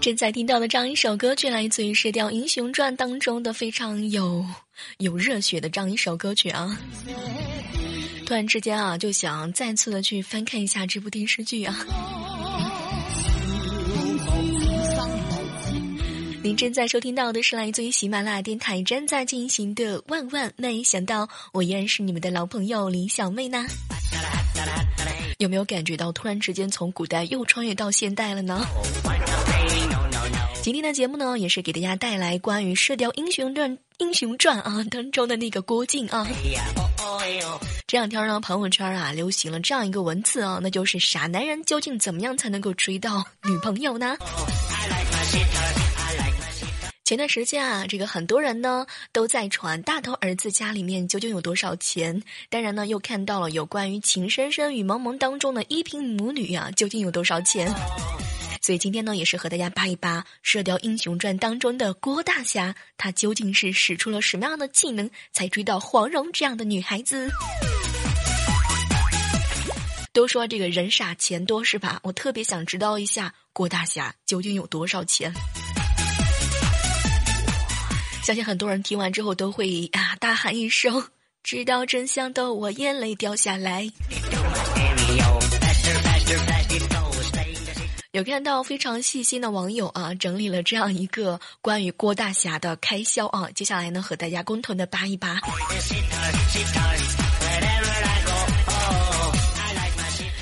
正在听到的这样一首歌曲，来自于《射雕英雄传》当中的非常有有热血的这样一首歌曲啊！突然之间啊，就想再次的去翻看一下这部电视剧啊！您正在收听到的是来自于喜马拉雅电台正在进行的《万万没想到》，我依然是你们的老朋友李小妹呢。有没有感觉到突然之间从古代又穿越到现代了呢？今天的节目呢，也是给大家带来关于《射雕英雄传》英雄传啊当中的那个郭靖啊。这两天呢，朋友圈啊流行了这样一个文字啊，那就是傻男人究竟怎么样才能够追到女朋友呢？前段时间啊，这个很多人呢都在传大头儿子家里面究竟有多少钱。当然呢，又看到了有关于《情深深雨蒙蒙当中的一品母女啊，究竟有多少钱。所以今天呢，也是和大家扒一扒《射雕英雄传》当中的郭大侠，他究竟是使出了什么样的技能，才追到黄蓉这样的女孩子？都说这个人傻钱多是吧？我特别想知道一下郭大侠究竟有多少钱。相信很多人听完之后都会啊大喊一声：“知道真相的我眼泪掉下来。”有看到非常细心的网友啊，整理了这样一个关于郭大侠的开销啊，接下来呢和大家共同的扒一扒。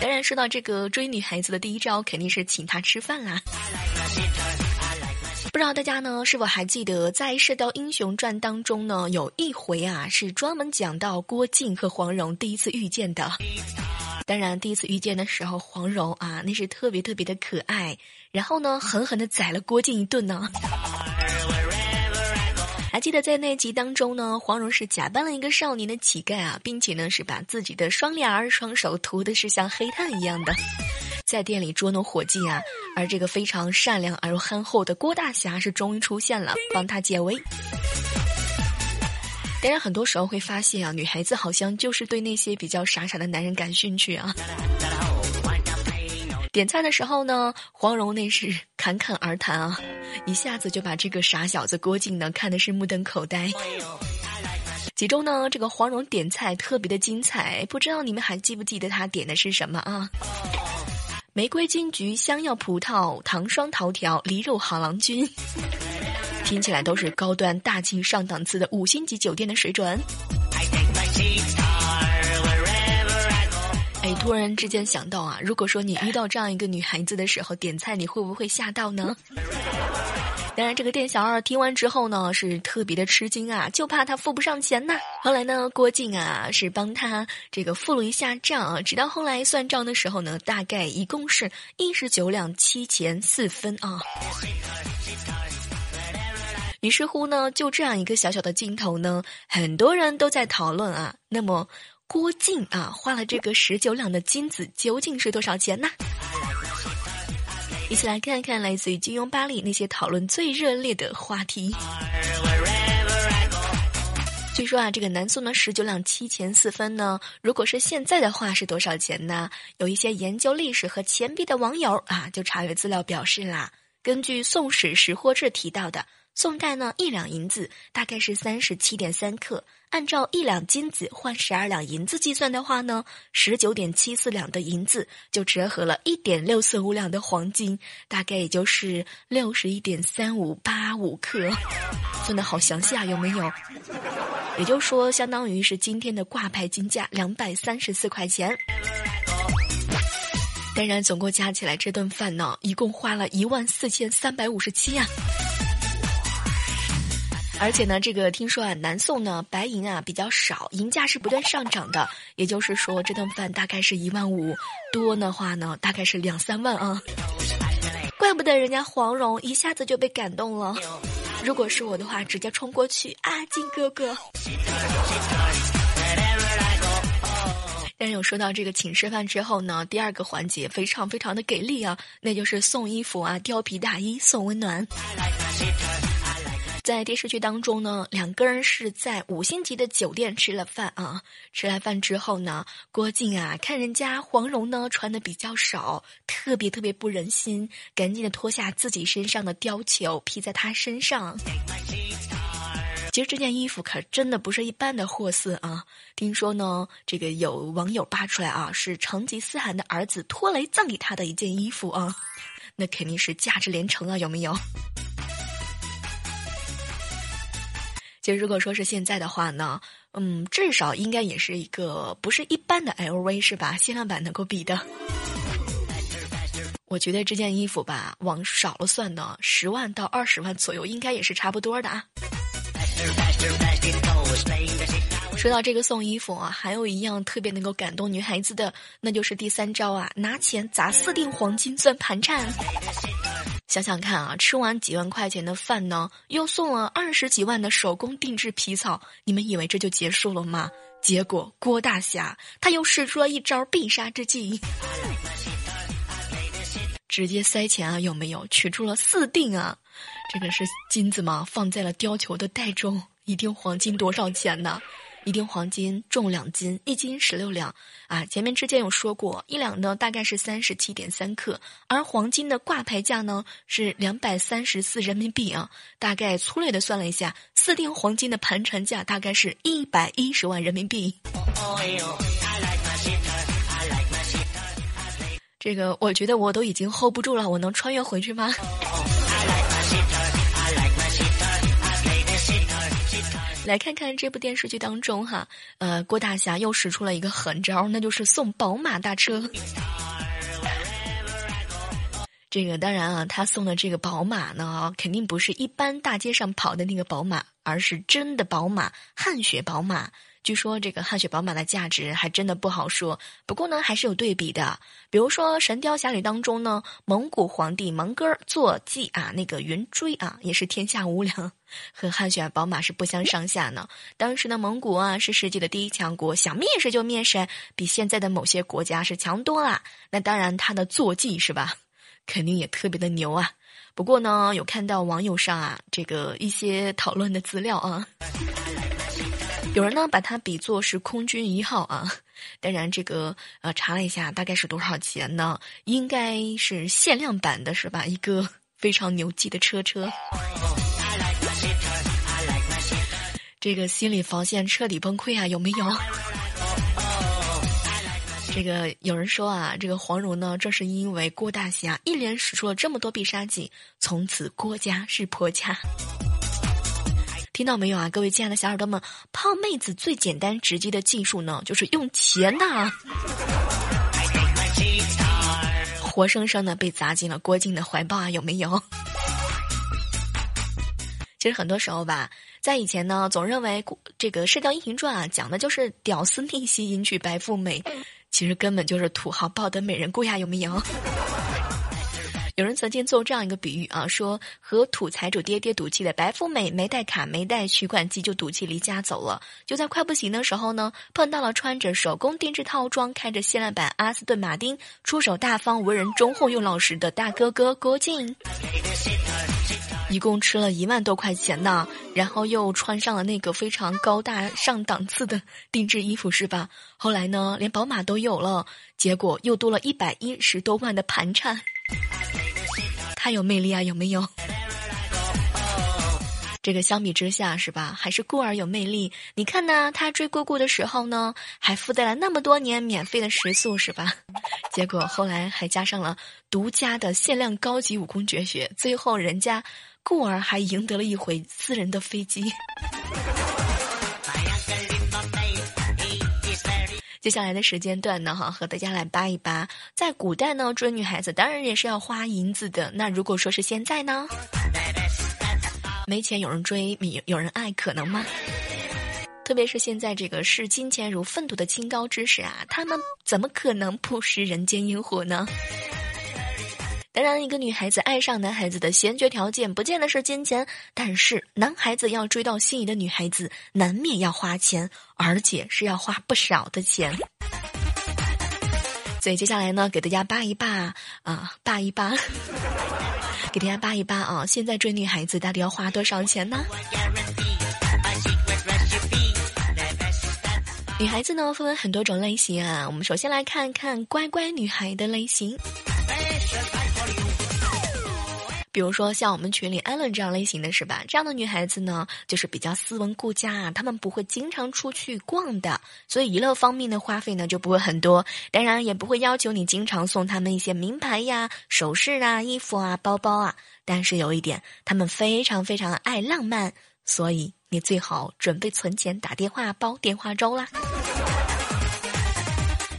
当然，说到这个追女孩子的第一招，肯定是请她吃饭啦。不知道大家呢是否还记得，在《射雕英雄传》当中呢，有一回啊是专门讲到郭靖和黄蓉第一次遇见的。当然，第一次遇见的时候，黄蓉啊那是特别特别的可爱，然后呢狠狠的宰了郭靖一顿呢。还记得在那集当中呢，黄蓉是假扮了一个少年的乞丐啊，并且呢是把自己的双脸儿、双手涂的是像黑炭一样的。在店里捉弄伙计啊，而这个非常善良而又憨厚的郭大侠是终于出现了，帮他解围。当然，很多时候会发现啊，女孩子好像就是对那些比较傻傻的男人感兴趣啊。点菜的时候呢，黄蓉那是侃侃而谈啊，一下子就把这个傻小子郭靖呢看的是目瞪口呆。其中呢，这个黄蓉点菜特别的精彩，不知道你们还记不记得她点的是什么啊？玫瑰金桔香药葡萄糖霜桃条梨肉好郎君，听起来都是高端大气上档次的五星级酒店的水准。哎，突然之间想到啊，如果说你遇到这样一个女孩子的时候点菜，你会不会吓到呢？当然，这个店小二听完之后呢，是特别的吃惊啊，就怕他付不上钱呐。后来呢，郭靖啊是帮他这个付了一下账啊，直到后来算账的时候呢，大概一共是一十九两七钱四分啊。于是乎呢，就这样一个小小的镜头呢，很多人都在讨论啊，那么郭靖啊花了这个十九两的金子究竟是多少钱呢？一起来看看来自于金庸巴里那些讨论最热烈的话题。据说啊，这个南宋的十九两七钱四分呢，如果是现在的话是多少钱呢？有一些研究历史和钱币的网友啊，就查阅资料表示啦，根据《宋史识货志》提到的。宋代呢，一两银子大概是三十七点三克，按照一两金子换十二两银子计算的话呢，十九点七四两的银子就折合了一点六四五两的黄金，大概也就是六十一点三五八五克，算的好详细啊，有没有？也就是说，相当于是今天的挂牌金价两百三十四块钱。当然，总共加起来这顿饭呢，一共花了一万四千三百五十七呀。而且呢，这个听说啊，南宋呢白银啊比较少，银价是不断上涨的。也就是说，这顿饭大概是一万五，多的话呢，大概是两三万啊。怪不得人家黄蓉一下子就被感动了。如果是我的话，直接冲过去啊，金哥哥。但有说到这个请吃饭之后呢，第二个环节非常非常的给力啊，那就是送衣服啊，貂皮大衣送温暖。在电视剧当中呢，两个人是在五星级的酒店吃了饭啊。吃完饭之后呢，郭靖啊看人家黄蓉呢穿的比较少，特别特别不忍心，赶紧的脱下自己身上的貂裘披在她身上。其实这件衣服可真的不是一般的货色啊！听说呢，这个有网友扒出来啊，是成吉思汗的儿子托雷赠给他的一件衣服啊，那肯定是价值连城啊，有没有？其实，如果说是现在的话呢，嗯，至少应该也是一个不是一般的 LV 是吧？限量版能够比的。我觉得这件衣服吧，往少了算呢，十万到二十万左右，应该也是差不多的啊。说到这个送衣服啊，还有一样特别能够感动女孩子的，那就是第三招啊，拿钱砸四锭黄金算盘缠。想想看啊，吃完几万块钱的饭呢，又送了二十几万的手工定制皮草，你们以为这就结束了吗？结果郭大侠他又使出了一招必杀之计，直接塞钱啊，有没有？取出了四锭啊，这个是金子吗？放在了貂裘的袋中，一锭黄金多少钱呢？一锭黄金重两斤，一斤十六两啊！前面之前有说过，一两呢大概是三十七点三克，而黄金的挂牌价呢是两百三十四人民币啊。大概粗略的算了一下，四锭黄金的盘缠价大概是一百一十万人民币。这个我觉得我都已经 hold 不住了，我能穿越回去吗？来看看这部电视剧当中哈，呃，郭大侠又使出了一个狠招，那就是送宝马大车。这个当然啊，他送的这个宝马呢，肯定不是一般大街上跑的那个宝马，而是真的宝马，汗血宝马。据说这个汗血宝马的价值还真的不好说，不过呢还是有对比的。比如说《神雕侠侣》当中呢，蒙古皇帝蒙哥坐骑啊，那个云锥啊，也是天下无两，和汗血宝马是不相上下呢。当时的蒙古啊是世界的第一强国，想灭谁就灭谁，比现在的某些国家是强多了。那当然，他的坐骑是吧，肯定也特别的牛啊。不过呢，有看到网友上啊这个一些讨论的资料啊。有人呢把它比作是空军一号啊，当然这个呃查了一下，大概是多少钱呢？应该是限量版的是吧？一个 非常牛气的车车，这个心理防线彻底崩溃啊！有没有？这个有人说啊，这个黄蓉呢，正是因为郭大侠一连使出了这么多必杀技，从此郭家是婆家。听到没有啊，各位亲爱的小耳朵们，泡妹子最简单直接的技术呢，就是用钱呐，活生生的被砸进了郭靖的怀抱啊，有没有？其实很多时候吧，在以前呢，总认为这个《射雕英雄传》啊，讲的就是屌丝逆袭迎娶白富美，其实根本就是土豪抱得美人归啊，有没有？有人曾经做这样一个比喻啊，说和土财主爹爹赌气的白富美没带卡没带取款机就赌气离家走了，就在快不行的时候呢，碰到了穿着手工定制套装、开着限量版阿斯顿马丁、出手大方、为人忠厚又老实的大哥哥郭靖。一共吃了一万多块钱呢，然后又穿上了那个非常高大上档次的定制衣服，是吧？后来呢，连宝马都有了，结果又多了一百一十多万的盘缠，太有魅力啊，有没有？这个相比之下是吧，还是顾儿有魅力。你看呢，他追姑姑的时候呢，还附带了那么多年免费的食宿是吧？结果后来还加上了独家的限量高级武功绝学，最后人家顾儿还赢得了一回私人的飞机。接下来的时间段呢，哈，和大家来扒一扒，在古代呢，追女孩子当然也是要花银子的。那如果说是现在呢？没钱有人追，有有人爱，可能吗？特别是现在这个视金钱如粪土的清高之时啊，他们怎么可能不食人间烟火呢？当然，一个女孩子爱上男孩子的先决条件，不见得是金钱，但是男孩子要追到心仪的女孩子，难免要花钱，而且是要花不少的钱。所以接下来呢，给大家扒一扒啊，扒一扒。给大家扒一扒啊！现在追女孩子到底要花多少钱呢？女孩子呢分为很多种类型啊，我们首先来看看乖乖女孩的类型。比如说像我们群里艾伦这样类型的是吧？这样的女孩子呢，就是比较斯文顾家啊，她们不会经常出去逛的，所以娱乐方面的花费呢就不会很多。当然也不会要求你经常送她们一些名牌呀、首饰啊、衣服啊、包包啊。但是有一点，她们非常非常爱浪漫，所以你最好准备存钱打电话煲电话粥啦。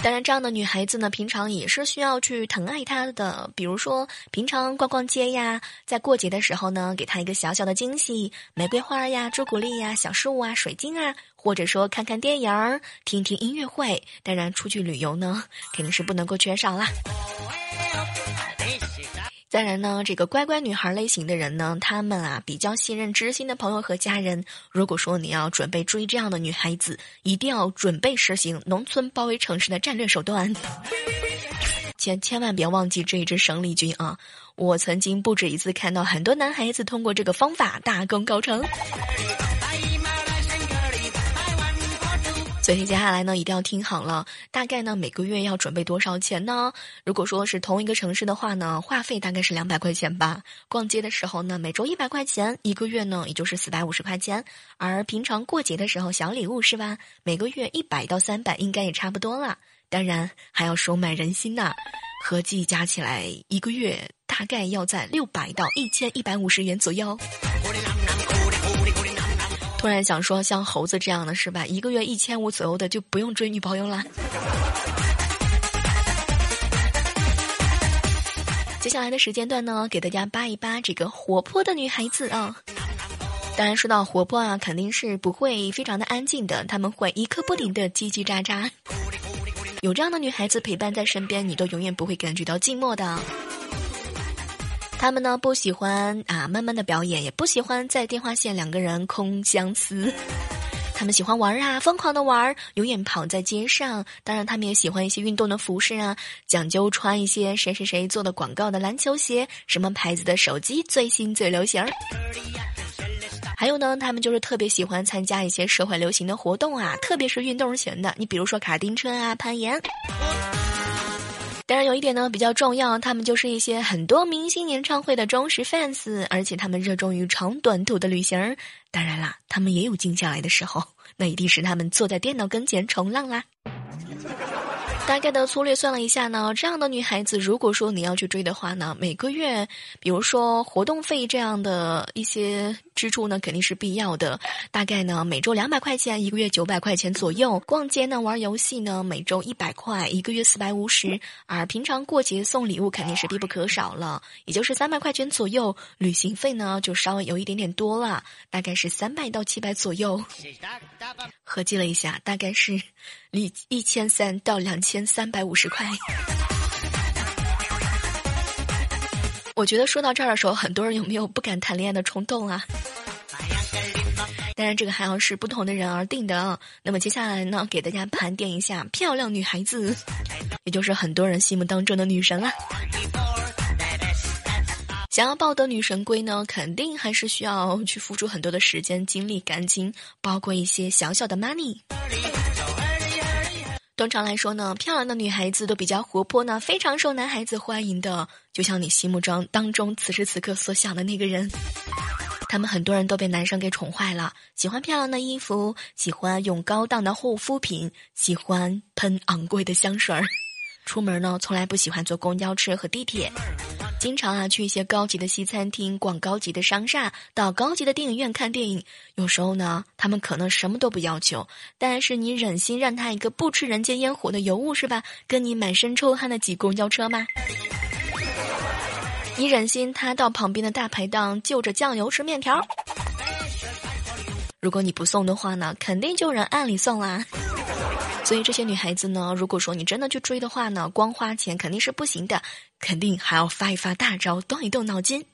当然，这样的女孩子呢，平常也是需要去疼爱她的。比如说，平常逛逛街呀，在过节的时候呢，给她一个小小的惊喜，玫瑰花呀、朱古力呀、小饰物啊、水晶啊，或者说看看电影儿、听听音乐会。当然，出去旅游呢，肯定是不能够缺少啦。再然呢，这个乖乖女孩类型的人呢，他们啊比较信任知心的朋友和家人。如果说你要准备追这样的女孩子，一定要准备实行农村包围城市的战略手段，千千万别忘记这一支生力军啊！我曾经不止一次看到很多男孩子通过这个方法大功告成。所以接下来呢，一定要听好了。大概呢，每个月要准备多少钱呢？如果说是同一个城市的话呢，话费大概是两百块钱吧。逛街的时候呢，每周一百块钱，一个月呢，也就是四百五十块钱。而平常过节的时候，小礼物是吧？每个月一百到三百，应该也差不多了。当然还要收买人心呐，合计加起来一个月大概要在六百到一千一百五十元左右。突然想说，像猴子这样的是吧？一个月一千五左右的就不用追女朋友了。接下来的时间段呢，给大家扒一扒这个活泼的女孩子啊。当然说到活泼啊，肯定是不会非常的安静的，他们会一刻不停的叽叽喳喳。有这样的女孩子陪伴在身边，你都永远不会感觉到寂寞的。他们呢不喜欢啊慢慢的表演，也不喜欢在电话线两个人空相思。他们喜欢玩啊，疯狂的玩，永远跑在街上。当然，他们也喜欢一些运动的服饰啊，讲究穿一些谁谁谁做的广告的篮球鞋，什么牌子的手机最新最流行。还有呢，他们就是特别喜欢参加一些社会流行的活动啊，特别是运动型的，你比如说卡丁车啊，攀岩。当然有一点呢比较重要，他们就是一些很多明星演唱会的忠实 fans，而且他们热衷于长短途的旅行。当然啦，他们也有静下来的时候，那一定是他们坐在电脑跟前冲浪啦。大概的粗略算了一下呢，这样的女孩子，如果说你要去追的话呢，每个月，比如说活动费这样的一些支出呢，肯定是必要的。大概呢，每周两百块钱，一个月九百块钱左右。逛街呢，玩游戏呢，每周一百块，一个月四百五十。而平常过节送礼物肯定是必不可少了，也就是三百块钱左右。旅行费呢，就稍微有一点点多了，大概是三百到七百左右。合计了一下，大概是一一千三到两千三百五十块。我觉得说到这儿的时候，很多人有没有不敢谈恋爱的冲动啊？当然，这个还要是不同的人而定的。那么接下来呢，给大家盘点一下漂亮女孩子，也就是很多人心目当中的女神了。想要抱得女神归呢，肯定还是需要去付出很多的时间、精力、感情，包括一些小小的 money。通常来说呢，漂亮的女孩子都比较活泼呢，非常受男孩子欢迎的，就像你心目中当中此时此刻所想的那个人。他们很多人都被男生给宠坏了，喜欢漂亮的衣服，喜欢用高档的护肤品，喜欢喷昂贵的香水儿。出门呢，从来不喜欢坐公交车和地铁，经常啊去一些高级的西餐厅，逛高级的商厦，到高级的电影院看电影。有时候呢，他们可能什么都不要求，但是你忍心让他一个不吃人间烟火的尤物是吧？跟你满身臭汗的挤公交车吗？你忍心他到旁边的大排档就着酱油吃面条？如果你不送的话呢，肯定就人按理送啦。所以这些女孩子呢，如果说你真的去追的话呢，光花钱肯定是不行的，肯定还要发一发大招，动一动脑筋。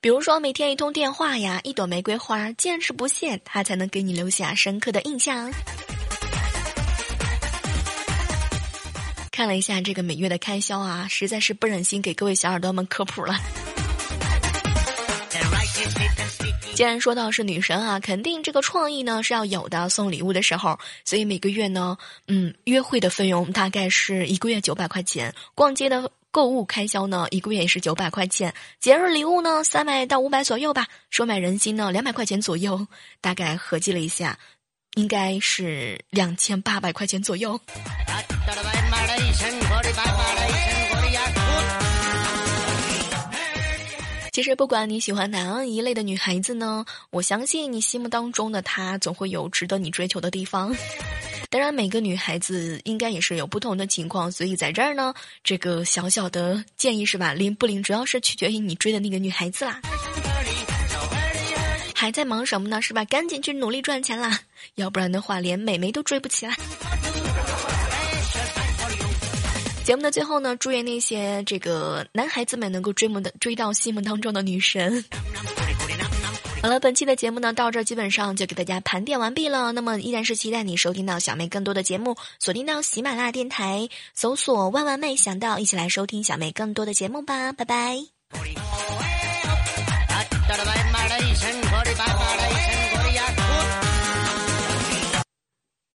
比如说每天一通电话呀，一朵玫瑰花，见之不懈，他才能给你留下深刻的印象。看了一下这个每月的开销啊，实在是不忍心给各位小耳朵们科普了。既然说到是女神啊，肯定这个创意呢是要有的。送礼物的时候，所以每个月呢，嗯，约会的费用大概是一个月九百块钱，逛街的购物开销呢，一个月也是九百块钱，节日礼物呢，三百到五百左右吧，收买人心呢，两百块钱左右，大概合计了一下，应该是两千八百块钱左右。其实不管你喜欢哪一类的女孩子呢，我相信你心目当中的她总会有值得你追求的地方。当然，每个女孩子应该也是有不同的情况，所以在这儿呢，这个小小的建议是吧？灵不灵主要是取决于你追的那个女孩子啦。还在忙什么呢？是吧？赶紧去努力赚钱啦，要不然的话连美眉都追不起来。节目的最后呢，祝愿那些这个男孩子们能够追梦的追到心目当中的女神。好了，本期的节目呢到这基本上就给大家盘点完毕了。那么依然是期待你收听到小妹更多的节目，锁定到喜马拉雅电台，搜索万万没想到，一起来收听小妹更多的节目吧。拜拜。